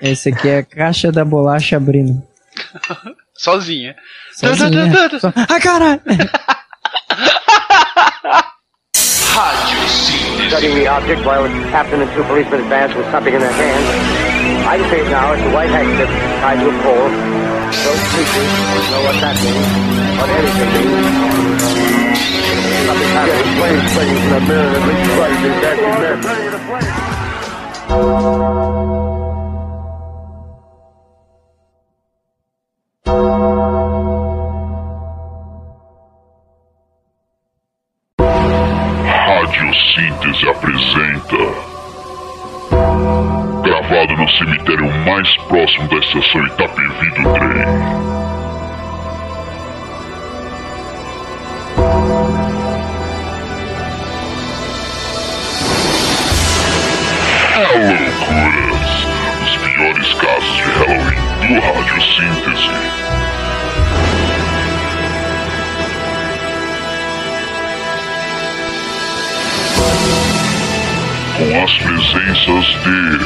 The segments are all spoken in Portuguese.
Esse aqui é a caixa da bolacha abrindo. Sozinha. Sozinha. Só- Ah, caralho! Rádio studying the object while the captain and two policemen advanced with something in their hands. I it now. It's a white handkerchief tied to a pole. Those creatures don't know what that means, what anything means. Something happened. Planes, planes in a mirror and dancing Síntese apresenta. Gravado no cemitério mais próximo da estação Itapevi do trem. É loucuras! Os piores casos de Halloween do Rádio Síntese. As presenças de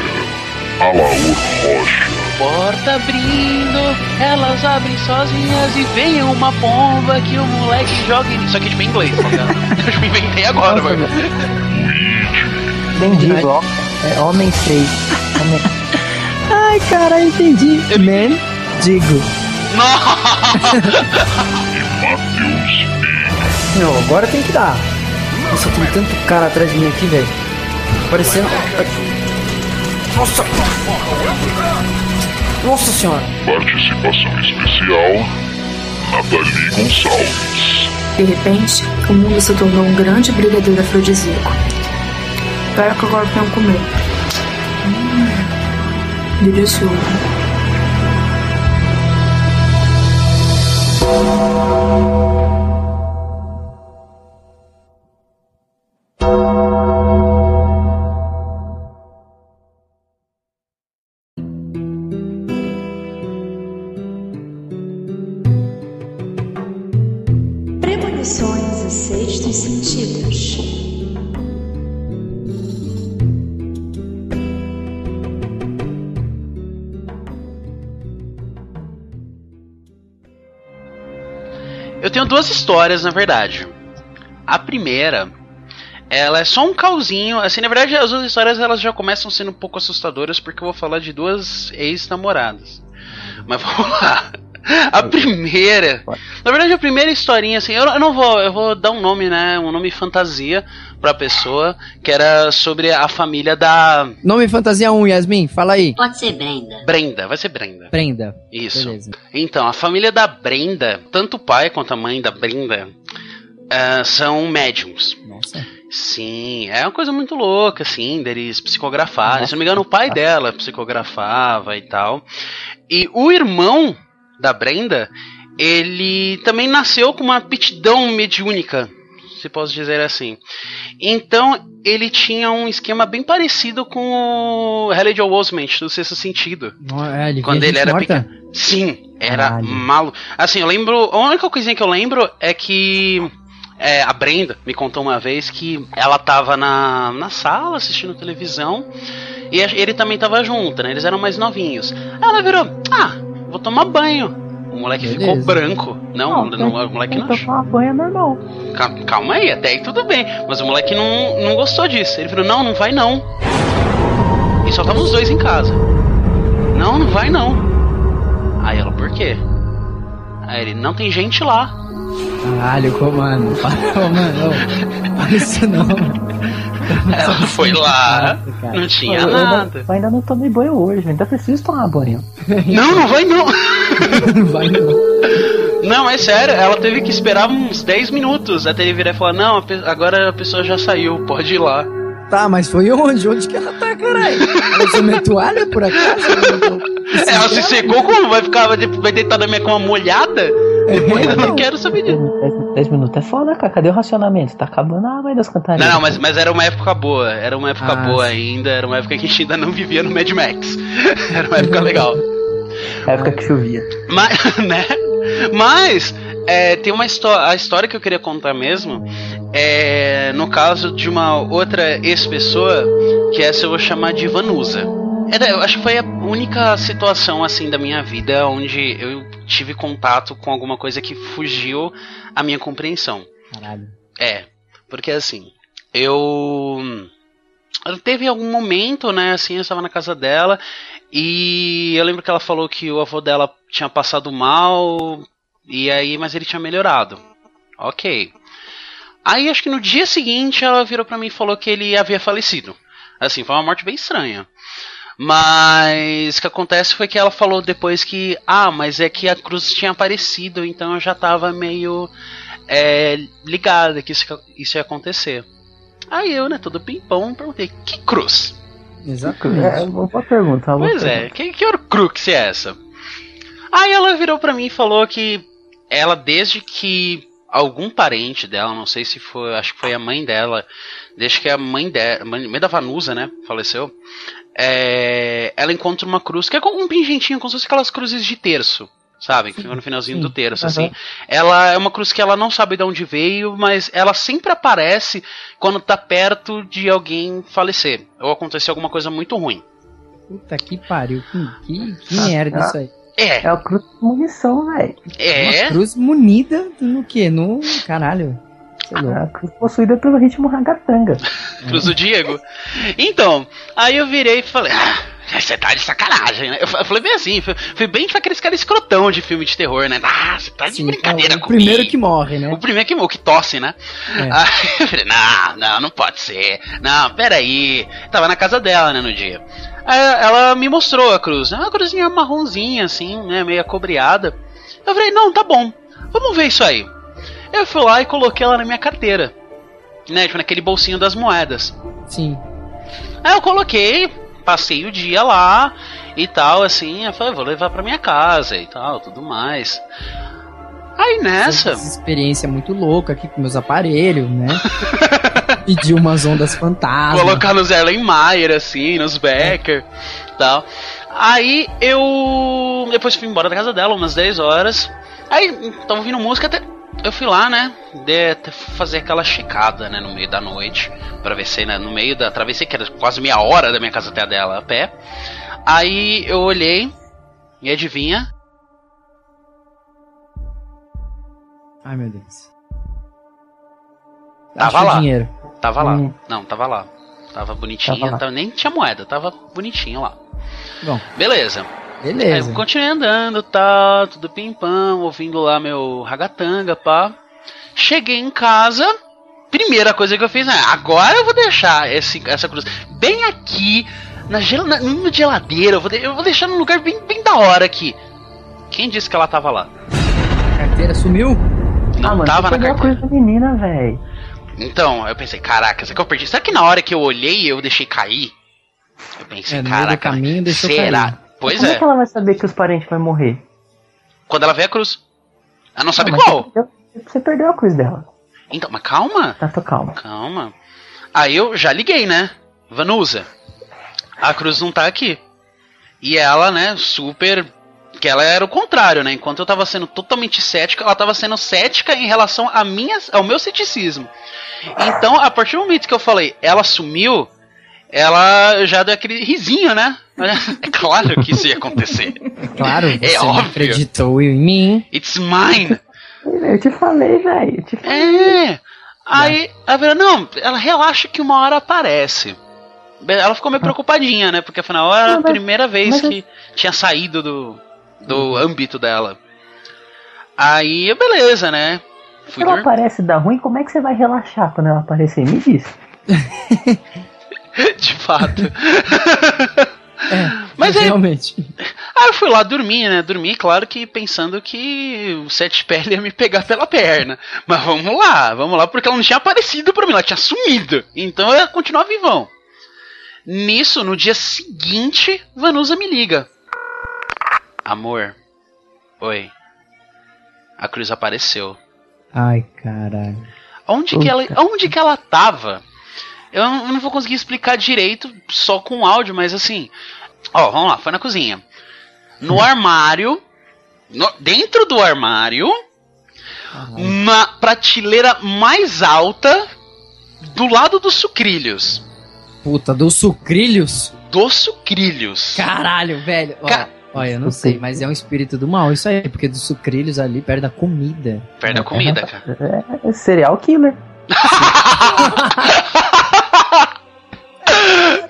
Alaor Rocha. Porta abrindo, elas abrem sozinhas e vem uma pomba que o moleque joga em. Isso aqui é tipo em inglês, tá ligado? Eu me inventei agora, Nossa, mano. Entendi, ó. É homem feio. Homem... Ai, cara, entendi. Man, digo. Matheus Não, agora tem que dar. Nossa, tem tanto cara atrás de mim aqui, velho. Parecendo. Nossa! Nossa senhora! Participação especial, Nathalie Gonçalves. De repente, o mundo se tornou um grande brigadeiro afrodisíaco. Espero que agora tenham comer. Hum, delicioso. Duas histórias, na verdade. A primeira, ela é só um calzinho. Assim, na verdade, as duas histórias elas já começam sendo um pouco assustadoras porque eu vou falar de duas ex-namoradas. Mas vamos lá. A primeira, na verdade, a primeira historinha, assim, eu, eu não vou, eu vou dar um nome, né, um nome fantasia pra pessoa, que era sobre a família da Nome Fantasia 1, Yasmin, fala aí. Pode ser Brenda. Brenda, vai ser Brenda. Prenda. Isso. Beleza. Então, a família da Brenda, tanto o pai quanto a mãe da Brenda, eh, são médiums. Nossa. Sim, é uma coisa muito louca, assim, deles psicografarem. Se não me engano, o pai dela psicografava e tal. E o irmão da Brenda, ele também nasceu com uma aptidão mediúnica, se posso dizer assim. Então, ele tinha um esquema bem parecido com o Haley Joel Osment, do Sexto Sentido. É, ele Quando ele era morta? pequeno. Sim, era Caralho. maluco. Assim, eu lembro. A única coisinha que eu lembro é que. é, a Brenda me contou uma vez que ela tava na, na sala assistindo televisão e ele também tava junto, né? Eles eram mais novinhos. Ela virou: Ah, vou tomar banho. O moleque ficou Beleza. branco. Não, não, o moleque não. Tomar banho é normal. Ca- Calma aí, até aí tudo bem. Mas o moleque não, não gostou disso. Ele falou: Não, não vai não. E só estavam os dois em casa. Não, não vai não. Aí ela, por quê? Aí ele, não tem gente lá. Caralho, comando. Para, mano. Não, fala isso não. Ela foi lá, Nossa, não tinha eu, nada. não- eu ainda não tomei banho hoje, ainda preciso tomar banho. Não, não vai não. Vai não. Não, é sério, ela teve que esperar uns 10 minutos até ele virar e falar: Não, agora a pessoa já saiu, pode ir lá. Tá, mas foi onde? Onde que ela tá, caralho? Ela usou minha toalha, por acaso? Ela se secou como? Vai ficar, vai vai deitar na minha cama molhada? Depois eu não quero saber disso. 10 minutos é foda, cara. Cadê o racionamento? Tá acabando a água aí das cantareiras. Não, não, mas, mas era uma época boa. Era uma época Ah, boa sim. ainda. Era uma época que a gente ainda não vivia no Mad Max. Era uma época legal. É época que chovia. Mas, né? Mas, é, tem uma história. A história que eu queria contar mesmo é no caso de uma outra ex-pessoa, que essa eu vou chamar de Vanusa. É, eu acho que foi a única situação assim da minha vida onde eu tive contato com alguma coisa que fugiu à minha compreensão. Caralho. É, porque assim, eu. Teve algum momento, né, assim, eu estava na casa dela e eu lembro que ela falou que o avô dela tinha passado mal e aí, mas ele tinha melhorado. Ok. Aí acho que no dia seguinte ela virou pra mim e falou que ele havia falecido. Assim, foi uma morte bem estranha. Mas o que acontece foi que ela falou depois que, ah, mas é que a cruz tinha aparecido, então eu já tava meio é, ligada que isso, isso ia acontecer. Aí eu, né, todo pimpão, perguntei, que cruz? Exatamente. É, boa pergunta. boa Pois é, pergunta. que, que crux é essa? Aí ela virou pra mim e falou que ela, desde que algum parente dela, não sei se foi, acho que foi a mãe dela, desde que a mãe dela, mãe mãe da Vanusa, né, faleceu, é, ela encontra uma cruz, que é como um pingentinho, como se fosse aquelas cruzes de terço, sabe? Que fica no finalzinho sim. do terço, Aham. assim. Ela é uma cruz que ela não sabe de onde veio, mas ela sempre aparece quando tá perto de alguém falecer, ou acontecer alguma coisa muito ruim. Puta que pariu. Que, que, que merda isso aí. É, É o cruz de munição, velho. é. Uma cruz munida no quê? No. Caralho. É lá. a cruz possuída pelo ritmo ragatanga. Cruz do Diego. Então, aí eu virei e falei, ah, você tá de sacanagem, né? Eu fa- eu falei bem assim, fui, fui bem tipo aqueles caras escrotão de filme de terror, né? Ah, você tá de Sim, brincadeira é o comigo. primeiro que morre, né? O primeiro que, o que tosse, né? É. Aí eu falei, não, não, não pode ser. Não, peraí. Tava na casa dela, né, no dia. Aí ela me mostrou a cruz. né? Uma cruzinha marronzinha, assim, né, meio acobreada. Eu falei, não, tá bom. Vamos ver isso aí. Eu fui lá e coloquei ela na minha carteira. Né, tipo, naquele bolsinho das moedas. Sim. Aí eu coloquei, passei o dia lá e tal, assim. Eu falei, vou levar pra minha casa e tal, tudo mais. Aí nessa. Essa experiência muito louca aqui com meus aparelhos, né? Pedir umas ondas fantasmas. Colocar nos Erlenmeyer, assim, nos Becker tal. Aí eu. Depois fui embora da casa dela, umas 10 horas. Aí tava ouvindo música até. Eu fui lá, né? De, fazer aquela checada, né? No meio da noite. Pra ver se né, no meio da. Travessei, que era quase meia hora da minha casa até a dela a pé. Aí eu olhei. E adivinha? Ai, meu Deus. Tava Acho lá. dinheiro. Tava lá. Hum. Não, tava lá. Tava bonitinha, Tava lá. tava- nem tinha moeda, tava bonitinho lá. Bom, Beleza. Aí beleza. eu continuei andando, tá, tudo pimpão, ouvindo lá meu ragatanga, pá. Cheguei em casa, primeira coisa que eu fiz, é, agora eu vou deixar esse, essa cruz bem aqui, na, gel, na, na geladeira, eu vou, de- eu vou deixar num lugar bem, bem da hora aqui. Quem disse que ela tava lá? A carteira sumiu? Não ah, mano, tava na carteira. cruz da menina, velho. Então, eu pensei, caraca, será que eu perdi? Será que na hora que eu olhei eu deixei cair? Eu pensei, É, caraca, caminho será? cair. Pois Como é. é, que ela vai saber que os parentes vão morrer? quando ela vê a cruz. Ela não sabe Ah, mas qual. Você perdeu, você perdeu a cruz dela. Então, mas calma. Tá, tô calma. Calma. Aí eu já liguei, né? Vanusa. A cruz não tá aqui. E ela, né, super. Que ela era o contrário, né? Enquanto eu tava sendo totalmente cética, ela tava sendo cética em relação a minha, ao meu ceticismo. Então, a partir do momento que eu falei, ela sumiu, ela já deu aquele risinho, né? É claro que isso ia acontecer. É claro, É você não óbvio. acreditou em mim. It's mine. Eu te falei, velho. Eu te falei. É. Aí a Vera, não, ela relaxa que uma hora aparece. Ela ficou meio preocupadinha, né? Porque afinal era Não, a primeira vez que tinha saído do, do âmbito dela. Aí, beleza, né? Se Fui ela dormir. aparece dar ruim, como é que você vai relaxar quando ela aparecer? Me diz. De fato. É, Mas aí- realmente. Aí eu fui lá dormir, né? Dormi, claro que pensando que o Sete Pele ia me pegar pela perna. Mas vamos lá, vamos lá, porque ela não tinha aparecido pra mim, ela tinha sumido. Então eu ia continuar vivão. Nisso, no dia seguinte, Vanusa me liga. Amor. Oi. A cruz apareceu. Ai, caralho. Onde que ela, onde que ela tava? Eu não, eu não vou conseguir explicar direito só com áudio, mas assim, ó, vamos lá, foi na cozinha. No armário, no- dentro do armário, na prateleira mais alta, do lado dos sucrilhos. Puta, dos sucrilhos? dos sucrilhos. Caralho, velho. Ca- Olha, eu não sei, mas é um espírito do mal isso aí, porque dos sucrilhos ali perto da comida. Perde a comida, cara. É serial killer.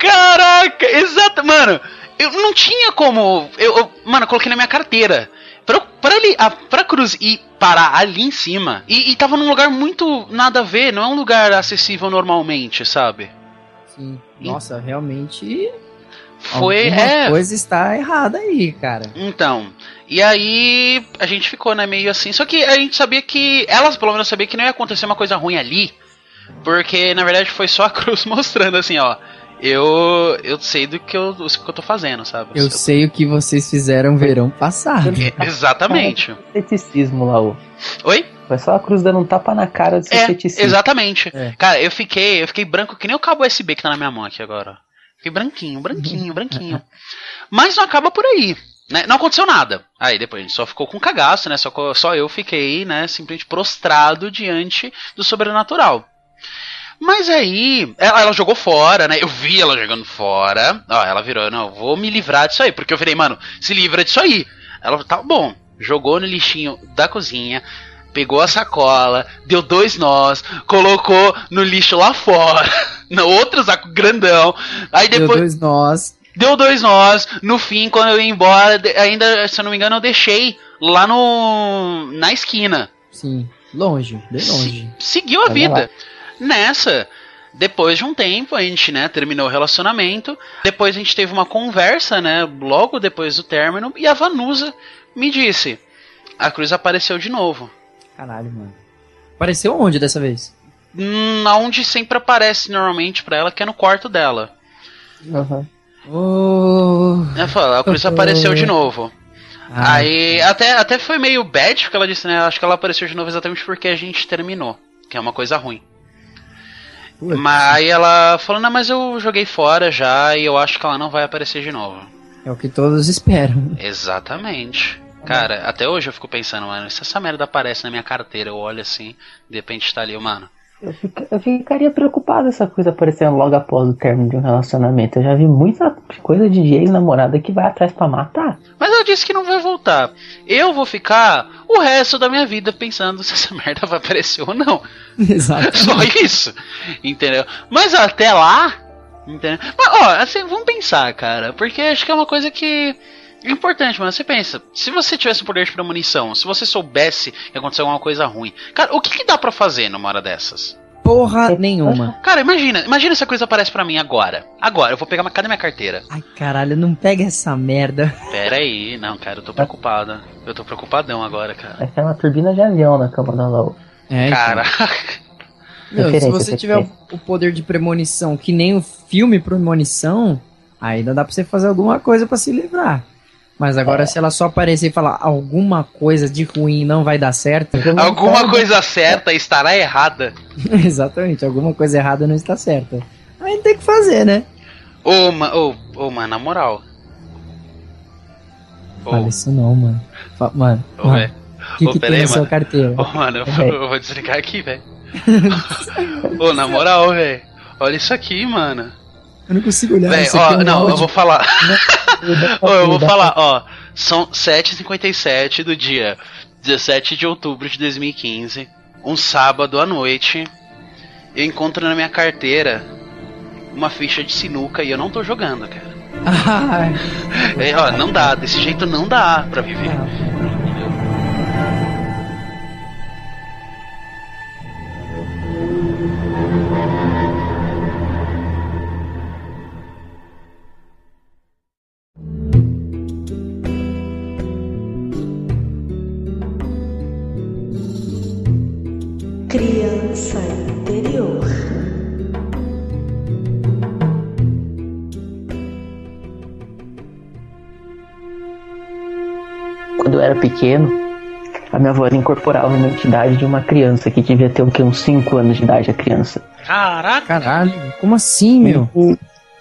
Caraca, exato, mano. Eu não tinha como. Eu, eu- mano, eu coloquei na minha carteira. Pra, pra, ali, a, pra cruz ir parar ali em cima. E, e tava num lugar muito nada a ver, não é um lugar acessível normalmente, sabe? Sim. Nossa, realmente. Foi. alguma É. coisa está errada aí, cara. Então. E aí a gente ficou, né, meio assim. Só que a gente sabia que. Elas pelo menos sabiam que não ia acontecer uma coisa ruim ali. Porque na verdade foi só a cruz mostrando assim, ó. Eu. Eu sei do que eu, do que eu tô fazendo, sabe? Eu sei o que vocês fizeram verão passado. É, Exatamente. Ceticismo lá, ô. Oi? Foi só a cruz dando um tapa na cara do seu É, ceticismo. exatamente. É. Cara, eu fiquei, eu fiquei branco que nem o cabo USB que tá na minha mão aqui agora. Fiquei branquinho, branquinho, branquinho. Mas não acaba por aí. Né? Não aconteceu nada. Aí depois a gente só ficou com cagaço, né? Só, só eu fiquei, né, simplesmente prostrado diante do sobrenatural. Mas aí, ela, ela jogou fora, né? Eu vi ela jogando fora. Ó, ela virou, não, vou me livrar disso aí. Porque eu virei, mano, se livra disso aí. Ela, tá bom. Jogou no lixinho da cozinha, pegou a sacola, deu dois nós, colocou no lixo lá fora, no outro saco grandão. Aí Deu depois dois nós. deu dois nós. No fim, quando eu ia embora, ainda, se eu não me engano, eu deixei lá no na esquina. Sim. Longe, bem longe. Seguiu a Olha vida. Nessa, depois de um tempo, a gente, né, terminou o relacionamento. Depois a gente teve uma conversa, né, logo depois do término, e a Vanusa me disse: "A cruz apareceu de novo". Caralho, mano. Apareceu onde dessa vez? Hum, Onde sempre aparece normalmente pra ela, que é no quarto dela. Aham. Oh. Ela falou, a cruz apareceu de novo. Ah, Aí até, até foi meio bad, porque ela disse, né? Acho que ela apareceu de novo exatamente porque a gente terminou. Que é uma coisa ruim. Mas aí ela falou, não, mas eu joguei fora já e eu acho que ela não vai aparecer de novo. É o que todos esperam. Exatamente. Cara, até hoje eu fico pensando, mano, se essa merda aparece na minha carteira, eu olho assim, de repente tá ali, mano. Eu, fica- eu ficaria preocupado essa coisa aparecendo logo após o término de um relacionamento. Eu já vi muita coisa de ex-namorada que vai atrás pra matar. Mas ela disse que não vai voltar. Eu vou ficar o resto da minha vida pensando se essa merda vai aparecer ou não. Exato. Só isso. Entendeu? Mas até lá. Entendeu? Mas, ó, assim, vamos pensar, cara. Porque acho que é uma coisa que. É importante, mano. Você pensa, se você tivesse o poder de premonição, se você soubesse que aconteceu alguma coisa ruim, cara, o que, que dá pra fazer numa hora dessas? Porra nenhuma. Cara, imagina, imagina se a coisa aparece pra mim agora. Agora, eu vou pegar uma. Cadê minha carteira? Ai, caralho, não pega essa merda. Pera aí, não, cara, eu tô preocupada. Eu tô preocupadão agora, cara. Vai ser uma turbina de avião na cama da Lau. É, então. Cara, Meu, se você tiver o, poder de premonição que nem o filme Premonição, ainda dá pra você fazer alguma coisa pra se livrar. Mas agora, se ela só aparecer e falar alguma coisa de ruim não vai dar certo, alguma coisa certa estará errada. exatamente, alguma coisa errada não está certa. Aí tem que fazer, né? Ô, ma, ô, ô, mano, na moral. Ô, Fala isso não, mano. Fa- mano, ô, mano, o que, Ô, que tem aí, na sua mano. carteira? Ô, mano, eu, vou- eu vou desligar aqui, velho. Ô, na moral, velho. Olha isso aqui, mano. Eu não consigo olhar Véi, isso aqui. ó, é um não, eu vou falar. Ô, eu vou falar, ó. São 7h57 do dia 17 de outubro de 2015. Um sábado à noite. Eu encontro na minha carteira uma ficha de sinuca e eu não tô jogando, cara. É, ó, não dá, desse jeito não dá pra viver. Criança interior. Quando eu era pequeno, a minha avó incorporava uma entidade de uma criança que devia ter o quê? Uns 5 anos de idade a criança. Caraca! caralho, como assim, meu? E,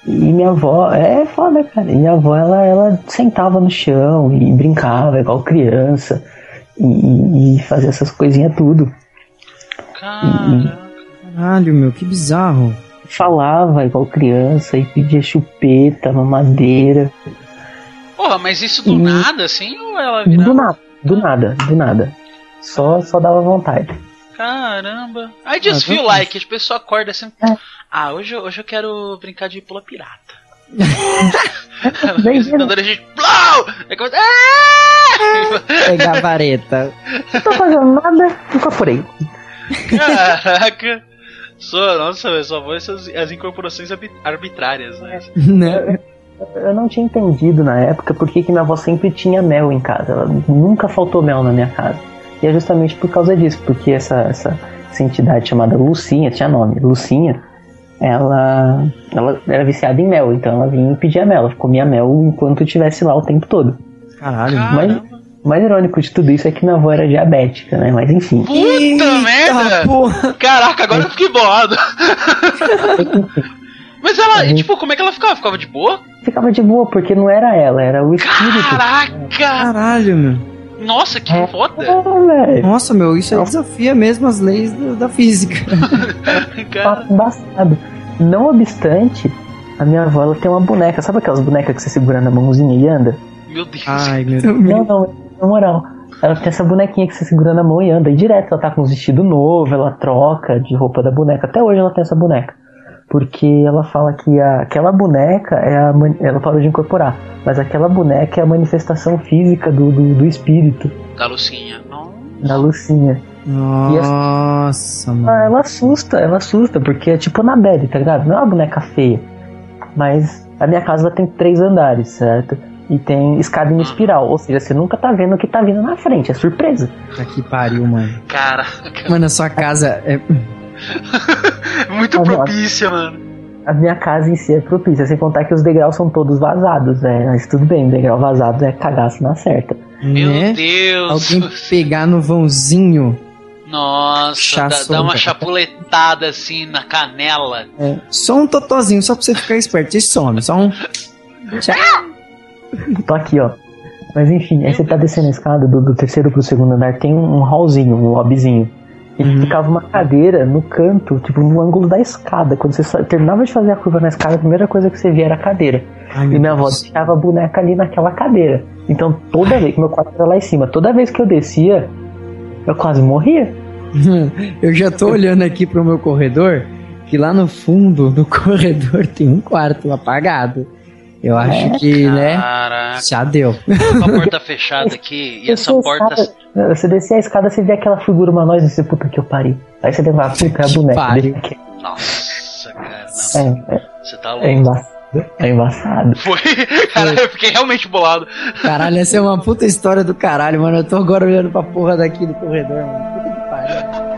e minha avó, é foda, cara. E minha avó, ela, ela sentava no chão e brincava igual criança. E, e fazia essas coisinhas tudo. Cara. Caralho, meu, que bizarro. falava igual criança e pedia chupeta, mamadeira. Porra, mas isso do Hum. nada, assim, ou ela Do virava... nada, do nada, do nada. Só, só dava vontade. Caramba. Just Ah, feel tô- like, as pessoas acordam assim. É. Ah, hoje, eu- hoje eu quero brincar de pula pirata. Bem, Então, a gente. Plau! Aí começa. Ah! Pegar a vareta. não tô fazendo nada, incorporei. Caraca! Só, nossa, só vou essas as incorporações arbi- arbitrárias, né? né? Eu não tinha entendido na época por que minha avó sempre tinha mel em casa. Ela nunca faltou mel na minha casa. E é justamente por causa disso, porque essa, essa, essa entidade chamada Lucinha, tinha nome, Lucinha, ela, ela era viciada em mel, então ela vinha e pedia mel, ela comia mel enquanto eu estivesse lá o tempo todo. Caralho. Caramba. O mais irônico de tudo isso é que minha avó era diabética, né? Mas enfim. Puta merda! porra. Caraca, agora eu fiquei bolado. Mas ela, tipo, como é que ela ficava? Ficava de boa? Ficava de boa, porque não era ela, era o espírito. Caraca! Caralho, meu. Nossa, que foda! Ah, velho. Nossa, meu, isso aí desafia mesmo as leis do- da física. Embaçado. Não obstante, a minha avó ela tem uma boneca. Sabe aquelas bonecas que você segura na mãozinha e anda? Meu Deus. Ai, meu Não, Deus. não, na moral. Ela tem essa bonequinha que você segura na mão e anda. E direto ela tá com um vestido novo, ela troca de roupa da boneca. Até hoje ela tem essa boneca. Porque ela fala que a- aquela boneca é a. Ela parou de incorporar. Mas aquela boneca é a manifestação física do, do, do espírito, Da Lucinha. Não. da Lucinha. Nossa, Ah, mano. ela assusta, ela assusta, porque é tipo Annabelle, tá ligado? Não é uma boneca feia. Mas a minha casa ela tem três andares, certo? E tem escada em espiral, ou seja, você nunca tá vendo o que tá vindo na frente, é surpresa. Que pariu, mano. Caraca. Mano, a sua casa é. Muito propícia, mano. A minha casa em si é propícia, sem contar que os degraus são todos vazados, né? Mas tudo bem, degrau vazado é cagaço na certa. Meu né? Deus. Alguém pegar no vãozinho. Nossa, dá, dá uma chapuletada assim na canela. Só um totozinho, só pra você ficar esperto. E some, só um. Tchau. Tô aqui, ó. Mas enfim, aí você tá descendo a escada do, do terceiro pro segundo andar, tem um hallzinho, um lobbyzinho. E Uhum. ficava uma cadeira no canto, tipo, no ângulo da escada. Quando você terminava de fazer a curva na escada, a primeira coisa que você via era a cadeira. Ai, E minha avó Deus. deixava a boneca ali naquela cadeira. Então toda vez que meu quarto era lá em cima, toda vez que eu descia, eu quase morria. Eu já tô olhando aqui pro meu corredor, que lá no fundo do corredor tem um quarto apagado. Eu acho que, né? Caraca. Já deu. Com a porta fechada aqui e essa a porta. escada- Você descia a escada, você via aquela figura humanoide e você, puta que eu parei. Aí você pra a boneca. pariu. deixa aqui. Nossa, cara. É, Não, é, você tá é louco. embaçado. É embaçado. Foi. Cara, eu fiquei realmente bolado. Caralho, essa é uma puta história do caralho, mano. Eu tô agora olhando pra porra daqui do corredor, mano. Puta que pariu.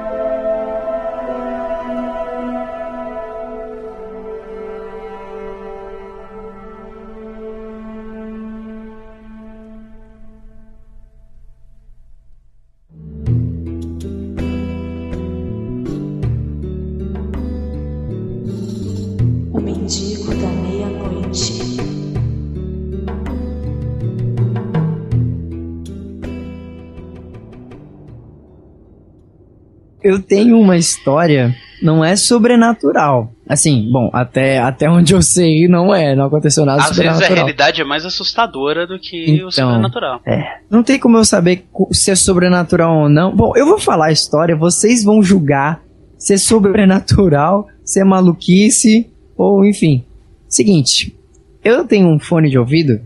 Eu tenho uma história, não é sobrenatural. Assim, bom, até, até onde eu sei, não é, não aconteceu nada Às vezes a sobrenatural. realidade é mais assustadora do que Então. o sobrenatural. Não tem como eu saber se é sobrenatural ou não. Bom, eu vou falar a história, vocês vão julgar se é sobrenatural, se é maluquice, ou enfim. Seguinte, eu tenho um fone de ouvido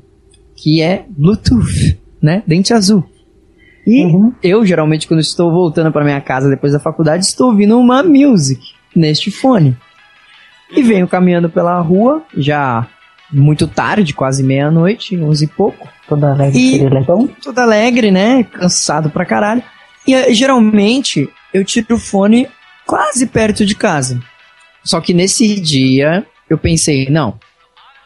que é Bluetooth, né? Dente azul. E Uhum. eu, geralmente, quando estou voltando para minha casa depois da faculdade, estou ouvindo uma music neste fone. E venho caminhando pela rua, já muito tarde, quase meia-noite, onze e pouco Toda alegre E- legal. todo alegre, né? Cansado pra caralho. E eh, geralmente eu tiro o fone quase perto de casa. Só que nesse dia eu pensei, não,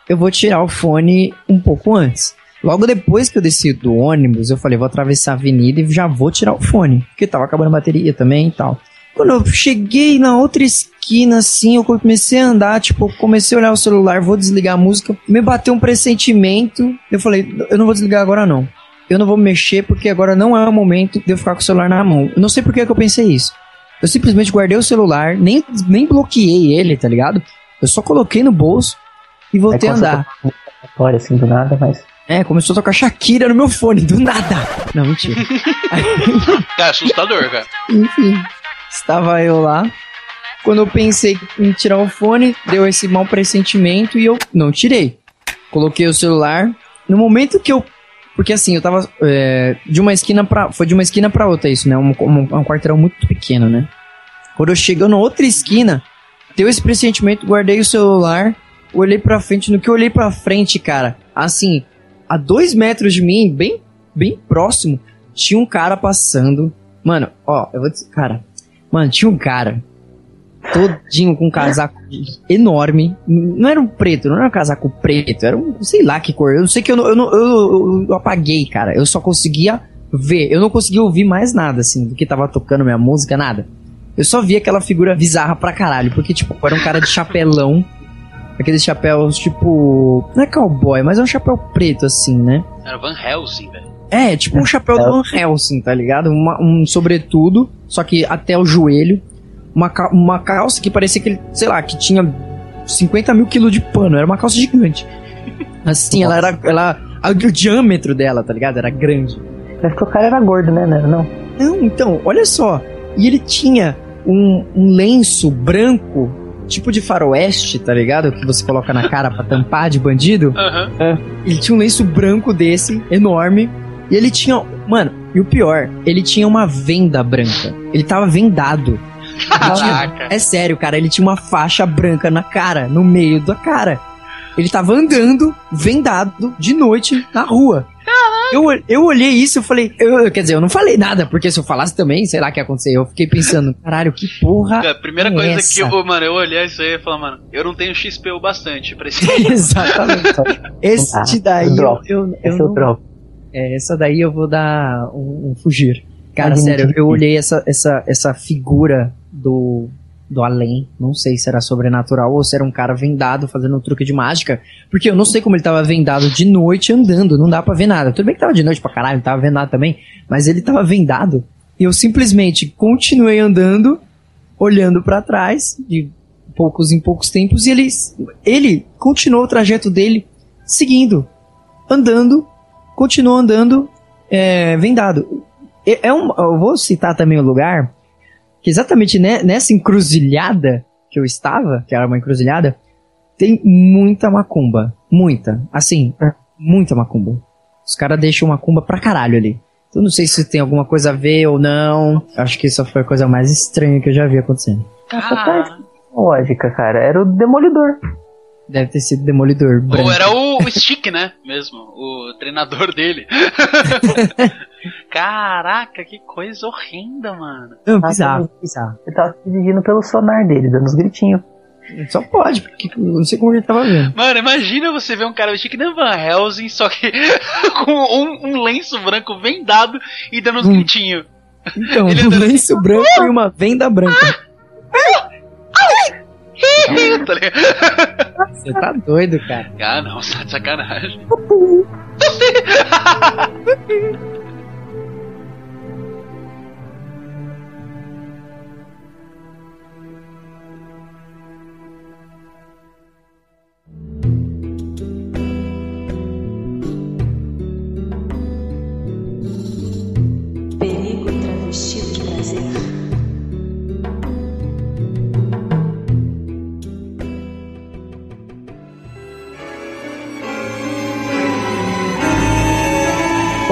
eu vou tirar o fone um pouco antes. Logo depois que eu desci do ônibus, eu falei, vou atravessar a avenida e já vou tirar o fone. Porque tava acabando a bateria também e tal. Quando eu cheguei na outra esquina, assim, eu comecei a andar, tipo, comecei a olhar o celular, vou desligar a música. Me bateu um pressentimento. Eu falei, eu não vou desligar agora não. Eu não vou mexer porque agora não é o momento de eu ficar com o celular na mão. Eu não sei por que que eu pensei isso. Eu simplesmente guardei o celular, nem, nem bloqueei ele, tá ligado? Eu só coloquei no bolso e voltei a andar. Assim do nada, mas. É, começou a tocar Shakira no meu fone, do nada. Não, mentira. Cara, assustador, cara. Enfim, estava eu lá. Quando eu pensei em tirar o fone, deu esse mau pressentimento e eu não tirei. Coloquei o celular. No momento que eu. Porque assim, eu tava é, de uma esquina pra. Foi de uma esquina pra outra isso, né? Um, um, um quarteirão muito pequeno, né? Quando eu cheguei na outra esquina, deu esse pressentimento, guardei o celular, olhei pra frente. No que eu olhei pra frente, cara, assim, a dois metros de mim, bem, bem próximo, tinha um cara passando. Mano, ó, eu vou dizer, cara, mano, tinha um cara todinho com um casaco enorme. Não era um preto, não era um casaco preto, era um, sei lá que cor. Eu sei que eu, não- eu, não- eu, eu apaguei, cara. Eu só conseguia ver, eu não conseguia ouvir mais nada, assim, do que tava tocando minha música, nada. Eu só via aquela figura bizarra pra caralho, porque, tipo, era um cara de chapelão. Aqueles chapéus, tipo. Não é cowboy, mas é um chapéu preto, assim, né? Era Van Helsing, velho. É, tipo um chapéu do Van Helsing, tá ligado? Uma- um sobretudo, só que até o joelho. Uma, ca- uma calça que parecia que ele, sei lá, que tinha 50 mil quilos de pano. Era uma calça gigante. Assim, ela era. Ela, a- o diâmetro dela, tá ligado? Era grande. Parece que o cara era gordo, né? Não, era não. Não, então, olha só. E ele tinha um, um lenço branco, tipo de faroeste, tá ligado? Que você coloca na cara pra tampar de bandido. Aham. Ele tinha um lenço branco desse, enorme. E ele tinha. Mano, e o pior, ele tinha uma venda branca. Ele tava vendado. Ele tinha- Caraca. é sério, cara, ele tinha uma faixa branca na cara, no meio da cara. Ele tava andando, vendado, de noite, na rua. Eu, eu olhei isso e falei, eu, quer dizer, eu não falei nada, porque se eu falasse também, sei lá o que ia acontecer. Eu fiquei pensando, caralho, que porra. Cara, a primeira é coisa essa? que eu, mano, eu olhar isso aí e falar, mano, eu não tenho XP o bastante pra esse. Exatamente. Este daí eu, drop. eu, eu Esse é o não- drop. É, essa daí eu vou dar um, um fugir. Cara, sério, eu olhei essa, essa, essa figura do, do além. Não sei se era sobrenatural ou se era um cara vendado fazendo um truque de mágica. Porque eu não sei como ele tava vendado de noite andando. Não dá pra ver nada. Tudo bem que tava de noite pra caralho, tava vendo nada também. Mas ele tava vendado. E eu simplesmente continuei andando, olhando pra trás, de poucos em poucos tempos. E ele, ele continuou o trajeto dele seguindo, andando, continuou andando é, vendado. É um, eu vou citar também o lugar que exatamente ne- nessa encruzilhada que eu estava, que era uma encruzilhada, tem muita macumba. Muita. Assim, muita macumba. Os caras deixam macumba pra caralho ali. Então não sei se tem alguma coisa a ver ou não. Acho que isso foi a coisa mais estranha que eu já vi acontecendo. Tá lógica, cara. Era o Demolidor. Deve ter sido demolidor. branco. Ou era o, o Stick, né? Mesmo, o treinador dele. Caraca, que coisa horrenda, mano. Não, Ah, bizarro, tá. bizarro. Ele tava se dirigindo pelo sonar dele, dando uns gritinhos. Só pode, porque eu não sei como ele tava vendo. Mano, imagina você ver um cara vestido que nem Van Helsing, só que com um, um lenço branco vendado e dando uns Hum. gritinhos. Então, Ele um lenço branco e uma venda branca. tá ligado? Você tá doido, cara. Ah, não, tá de sacanagem.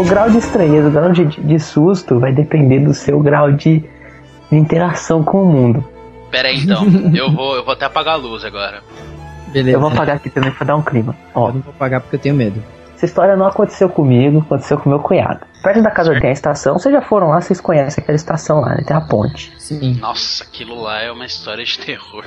grau de estranheza, o grau de, de susto vai depender do seu grau de, de interação com o mundo. Pera aí então, eu vou, eu vou até apagar a luz agora. Beleza. Eu vou apagar aqui também pra dar um clima. Ó, Eu não vou pagar porque eu tenho medo. Essa história não aconteceu comigo, aconteceu com meu cunhado. Perto da casa tem a estação, vocês já foram lá, vocês conhecem aquela estação lá, né? Tem a ponte. Sim. Nossa, aquilo lá é uma história de terror,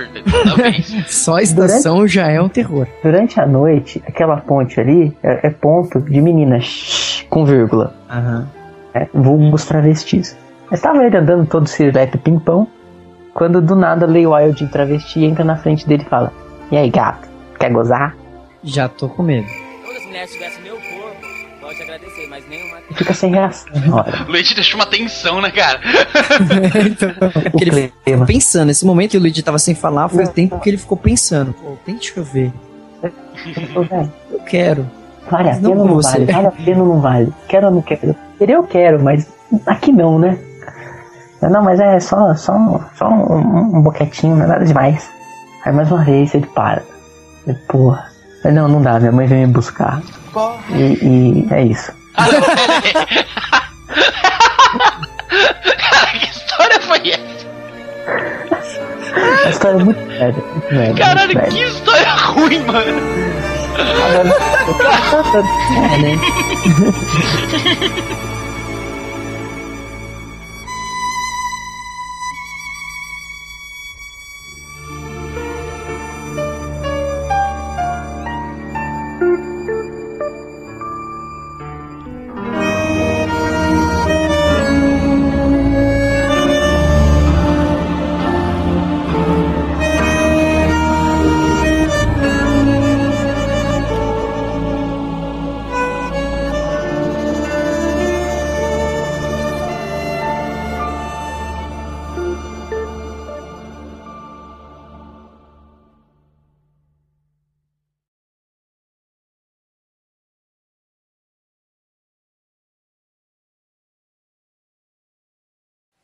vez. Só a estação já é um terror. Durante a noite, aquela ponte ali é, é ponto de meninas com vírgula. Aham. né? Vulgos travestis. Estava ele andando todo cireto pimpão, quando do nada Lei Wild em travesti entra na frente dele e fala: E aí, gato, quer gozar? Já tô com medo. Todas as mulheres tivessem meu corpo, Pode agradecer, mas nenhuma. Fica sem reação hora. O Luigi deixou uma tensão, né, cara? então, é porque ele ficou clima. pensando. Esse momento que o Luigi tava sem falar foi o tempo que ele ficou pensando. Pô, tem que chover. Velho, Eu quero. Vale a pena ou não vale? Vale a pena ou não vale? Quero ou não quero? Querer eu quero, mas aqui não, né? Não, mas é só, só, um- só um, um boquetinho, não é nada demais. Aí mais uma vez ele para. Eu, porra. Não, não dá, minha mãe veio me buscar. E, e é isso. Ah, não, pera aí. Cara, que história foi essa? A história é muito séria, muito séria. Caralho, muito que história ruim, mano. É, né?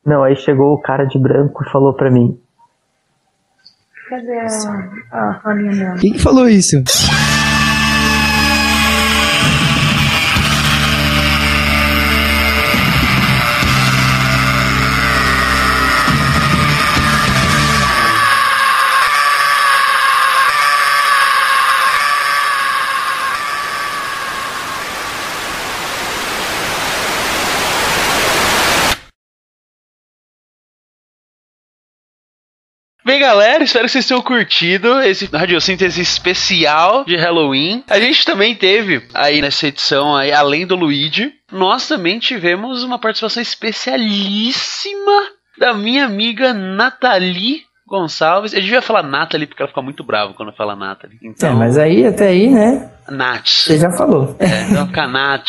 Não, aí chegou o cara de branco e falou pra mim. Cadê a, a? Quem que falou isso? Bem, galera, espero que vocês tenham curtido esse radiosíntese especial de Halloween. A gente também teve aí nessa edição, aí, além do Luigi, nós também tivemos uma participação especialíssima da minha amiga Nathalie Gonçalves. Eu devia falar Nathalie porque ela fica muito brava quando fala Nathalie. É, Então, mas aí, até aí, né? Nath. Você já falou. É, então, fica Nath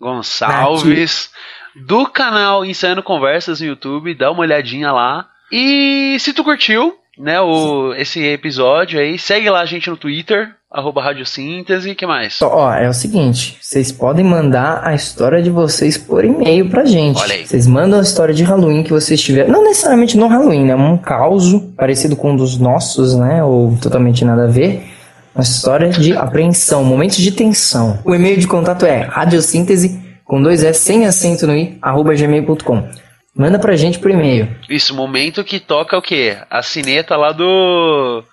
Gonçalves, do canal Ensaiando Conversas no YouTube, dá uma olhadinha lá. E se tu curtiu, né, o, esse episódio aí, segue lá a gente no Twitter, arroba Radiosíntese, que mais? Ó, é o seguinte, vocês podem mandar a história de vocês por e-mail pra gente. Olha aí. Vocês mandam a história de Halloween que vocês tiverem. Não necessariamente no Halloween, né? Um caos parecido com um dos nossos, né? Ou totalmente nada a ver. Uma história de apreensão, momentos de tensão. O e-mail de contato é radiosíntese com dois S sem acento no i, arroba gmail.com. Manda pra gente por e-mail. Isso, momento que toca o quê? A sineta lá do.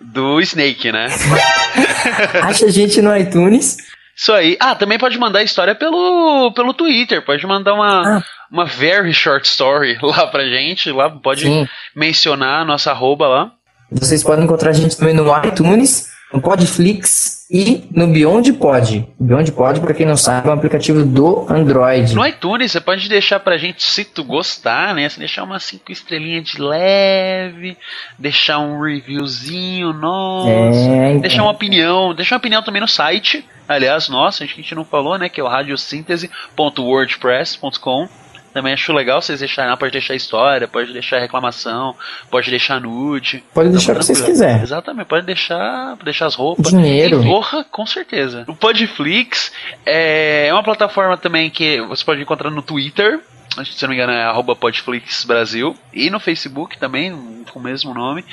do Snake, né? Acha a gente no iTunes. Isso aí. Ah, também pode mandar a história pelo, pelo Twitter. Pode mandar uma, Ah. uma very short story lá pra gente. Lá pode Sim. mencionar a nossa arroba lá. Vocês podem encontrar a gente também no iTunes, no Podflix e no Beyond Pod. Beyond Pod, pra quem não sabe, é um aplicativo do Android. No iTunes, você pode deixar pra gente, se tu gostar, né? Você deixar umas 5 estrelinhas de leve, deixar um reviewzinho nosso, É, então. deixar uma opinião, deixar uma opinião também no site. Aliás, nossa, a gente não falou, né? Que é o radiosíntese.wordpress.com. Também acho legal vocês deixarem lá, pode deixar história, pode deixar reclamação, pode deixar nude. Pode Tamo deixar o que vocês quiserem. Exatamente, pode deixar, deixar as roupas. Dinheiro. E porra, com certeza. O Podflix é uma plataforma também que você pode encontrar no Twitter. Que, Se não me engano, é arroba Podflix Brasil. E no Facebook também, com o mesmo nome.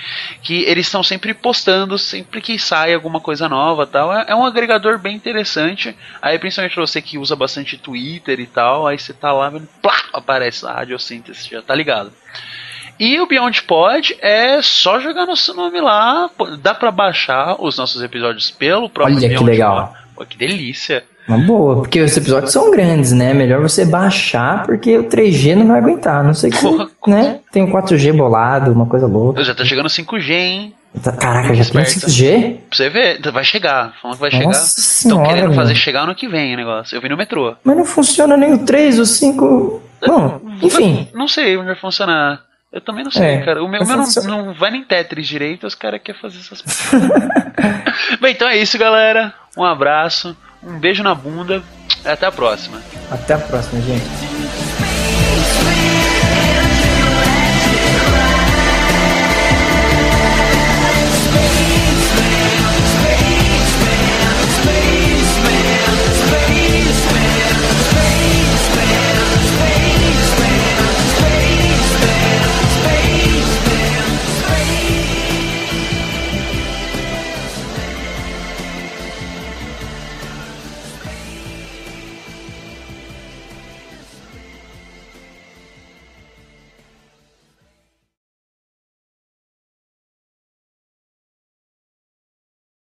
Que eles estão sempre postando, sempre que sai alguma coisa nova tal. É, é um agregador bem interessante. Aí, principalmente pra você que usa bastante Twitter e tal, aí você tá lá, vendo, plá, aparece a Radiosíntese, já tá ligado. E o Beyond Pod é só jogar nosso nome lá. Dá pra baixar os nossos episódios pelo próprio Olha que Beyond legal. Pod. Pô, que delícia. Uma boa, porque os episódios são grandes, né? Melhor você baixar, porque o 3G não vai aguentar. Não sei que Porra, né? Tem o 4G bolado, uma coisa louca. Já tá chegando 5G, hein? Tá- Caraca, já tem Esperta. 5G? Pra você ver, vai chegar. Falando que vai Nossa chegar. Estão senhora, querendo meu. fazer chegar no que vem o negócio. Eu vi no metrô. Mas não funciona nem o 3, o 5. Bom, enfim. Não sei onde vai funcionar. Eu também não sei, É, cara. O meu, meu não, não vai nem Tetris direito, os caras querem fazer essas. Bem, então é isso, galera. Um abraço, um beijo na bunda Até a próxima. Até a próxima, gente.